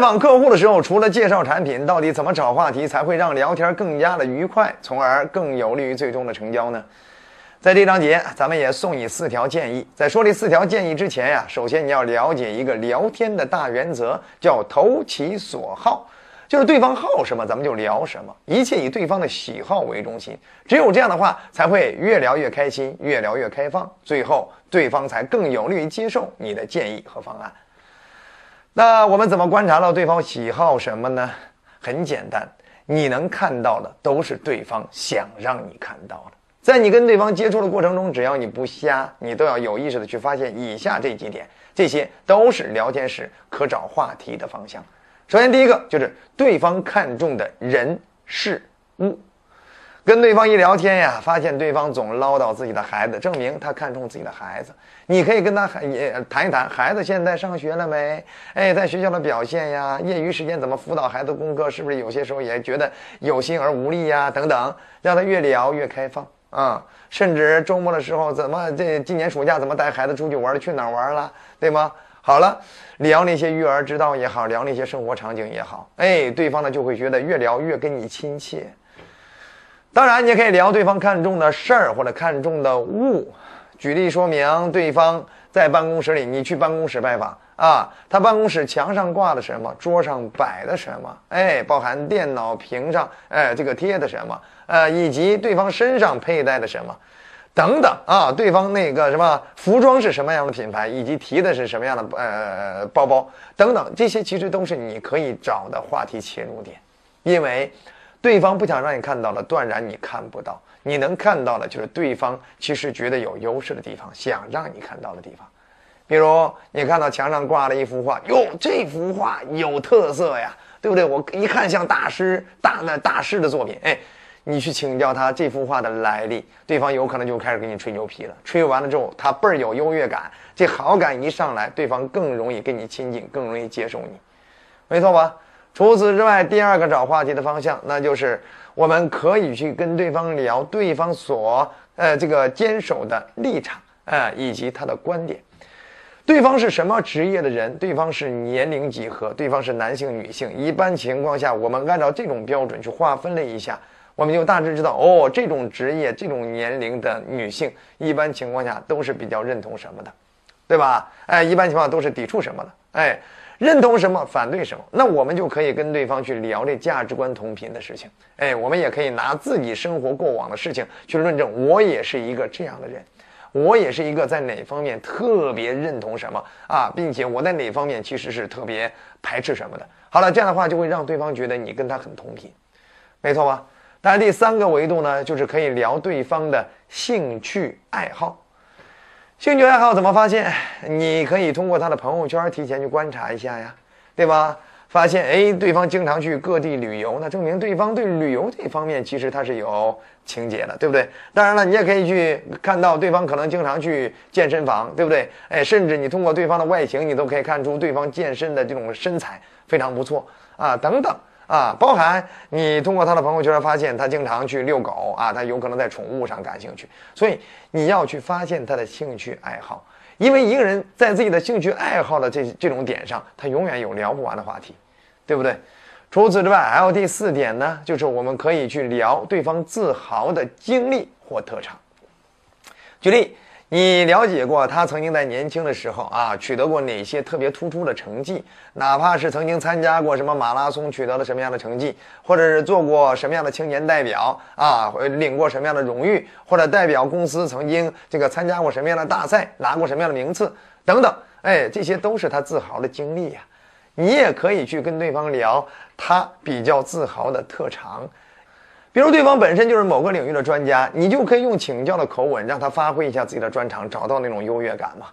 访客户的时候，除了介绍产品，到底怎么找话题才会让聊天更加的愉快，从而更有利于最终的成交呢？在这章节，咱们也送你四条建议。在说这四条建议之前呀，首先你要了解一个聊天的大原则，叫投其所好，就是对方好什么，咱们就聊什么，一切以对方的喜好为中心。只有这样的话，才会越聊越开心，越聊越开放，最后对方才更有利于接受你的建议和方案。那我们怎么观察到对方喜好什么呢？很简单，你能看到的都是对方想让你看到的。在你跟对方接触的过程中，只要你不瞎，你都要有意识的去发现以下这几点，这些都是聊天时可找话题的方向。首先，第一个就是对方看重的人事物。跟对方一聊天呀，发现对方总唠叨自己的孩子，证明他看重自己的孩子。你可以跟他也谈一谈，孩子现在上学了没？哎，在学校的表现呀，业余时间怎么辅导孩子功课？是不是有些时候也觉得有心而无力呀？等等，让他越聊越开放啊。甚至周末的时候，怎么这今年暑假怎么带孩子出去玩了？去哪儿玩了？对吗？好了，聊那些育儿之道也好，聊那些生活场景也好，哎，对方呢就会觉得越聊越跟你亲切。当然，你也可以聊对方看重的事儿或者看重的物。举例说明，对方在办公室里，你去办公室拜访啊，他办公室墙上挂的什么，桌上摆的什么，哎，包含电脑屏上哎这个贴的什么，呃，以及对方身上佩戴的什么，等等啊，对方那个什么服装是什么样的品牌，以及提的是什么样的呃包包等等，这些其实都是你可以找的话题切入点，因为。对方不想让你看到的，断然你看不到。你能看到的，就是对方其实觉得有优势的地方，想让你看到的地方。比如你看到墙上挂了一幅画，哟，这幅画有特色呀，对不对？我一看像大师大那大师的作品，哎，你去请教他这幅画的来历，对方有可能就开始给你吹牛皮了。吹完了之后，他倍儿有优越感，这好感一上来，对方更容易跟你亲近，更容易接受你，没错吧？除此之外，第二个找话题的方向，那就是我们可以去跟对方聊对方所呃这个坚守的立场，呃以及他的观点。对方是什么职业的人？对方是年龄几何？对方是男性女性？一般情况下，我们按照这种标准去划分了一下，我们就大致知道，哦，这种职业、这种年龄的女性，一般情况下都是比较认同什么的，对吧？哎，一般情况下都是抵触什么的，哎。认同什么，反对什么，那我们就可以跟对方去聊这价值观同频的事情。哎，我们也可以拿自己生活过往的事情去论证，我也是一个这样的人，我也是一个在哪方面特别认同什么啊，并且我在哪方面其实是特别排斥什么的。好了，这样的话就会让对方觉得你跟他很同频，没错吧？当然，第三个维度呢，就是可以聊对方的兴趣爱好。兴趣爱好怎么发现？你可以通过他的朋友圈提前去观察一下呀，对吧？发现哎，对方经常去各地旅游，那证明对方对旅游这方面其实他是有情节的，对不对？当然了，你也可以去看到对方可能经常去健身房，对不对？哎，甚至你通过对方的外形，你都可以看出对方健身的这种身材非常不错啊，等等。啊，包含你通过他的朋友圈发现他经常去遛狗啊，他有可能在宠物上感兴趣，所以你要去发现他的兴趣爱好，因为一个人在自己的兴趣爱好的这这种点上，他永远有聊不完的话题，对不对？除此之外，还有第四点呢，就是我们可以去聊对方自豪的经历或特长，举例。你了解过他曾经在年轻的时候啊取得过哪些特别突出的成绩？哪怕是曾经参加过什么马拉松，取得了什么样的成绩，或者是做过什么样的青年代表啊，领过什么样的荣誉，或者代表公司曾经这个参加过什么样的大赛，拿过什么样的名次等等，哎，这些都是他自豪的经历呀。你也可以去跟对方聊他比较自豪的特长。比如对方本身就是某个领域的专家，你就可以用请教的口吻让他发挥一下自己的专长，找到那种优越感嘛。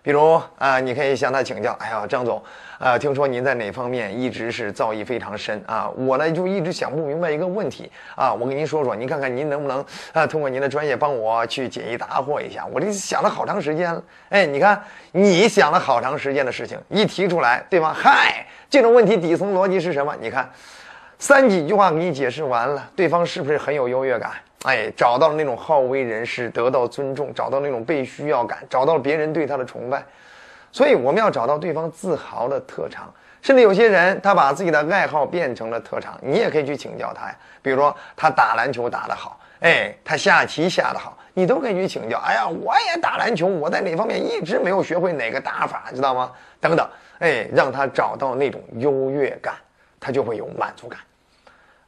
比如啊，你可以向他请教：“哎呀，张总，啊，听说您在哪方面一直是造诣非常深啊？我呢就一直想不明白一个问题啊，我跟您说说，您看看您能不能啊，通过您的专业帮我去解疑答惑一下？我这想了好长时间了。哎，你看你想了好长时间的事情一提出来，对吧？嗨，这种问题底层逻辑是什么？你看。三几句话给你解释完了，对方是不是很有优越感？哎，找到了那种好为人师，得到尊重，找到那种被需要感，找到了别人对他的崇拜。所以我们要找到对方自豪的特长。甚至有些人，他把自己的爱好变成了特长，你也可以去请教他呀。比如说，他打篮球打得好，哎，他下棋下得好，你都可以去请教。哎呀，我也打篮球，我在哪方面一直没有学会哪个打法，知道吗？等等，哎，让他找到那种优越感，他就会有满足感。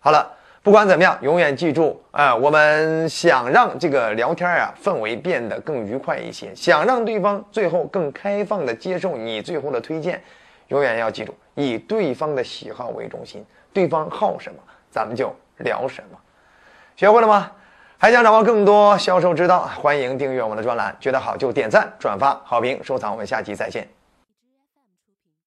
好了，不管怎么样，永远记住啊，我们想让这个聊天啊氛围变得更愉快一些，想让对方最后更开放的接受你最后的推荐。永远要记住，以对方的喜好为中心，对方好什么，咱们就聊什么。学会了吗？还想掌握更多销售之道，欢迎订阅我们的专栏。觉得好就点赞、转发、好评、收藏。我们下期再见。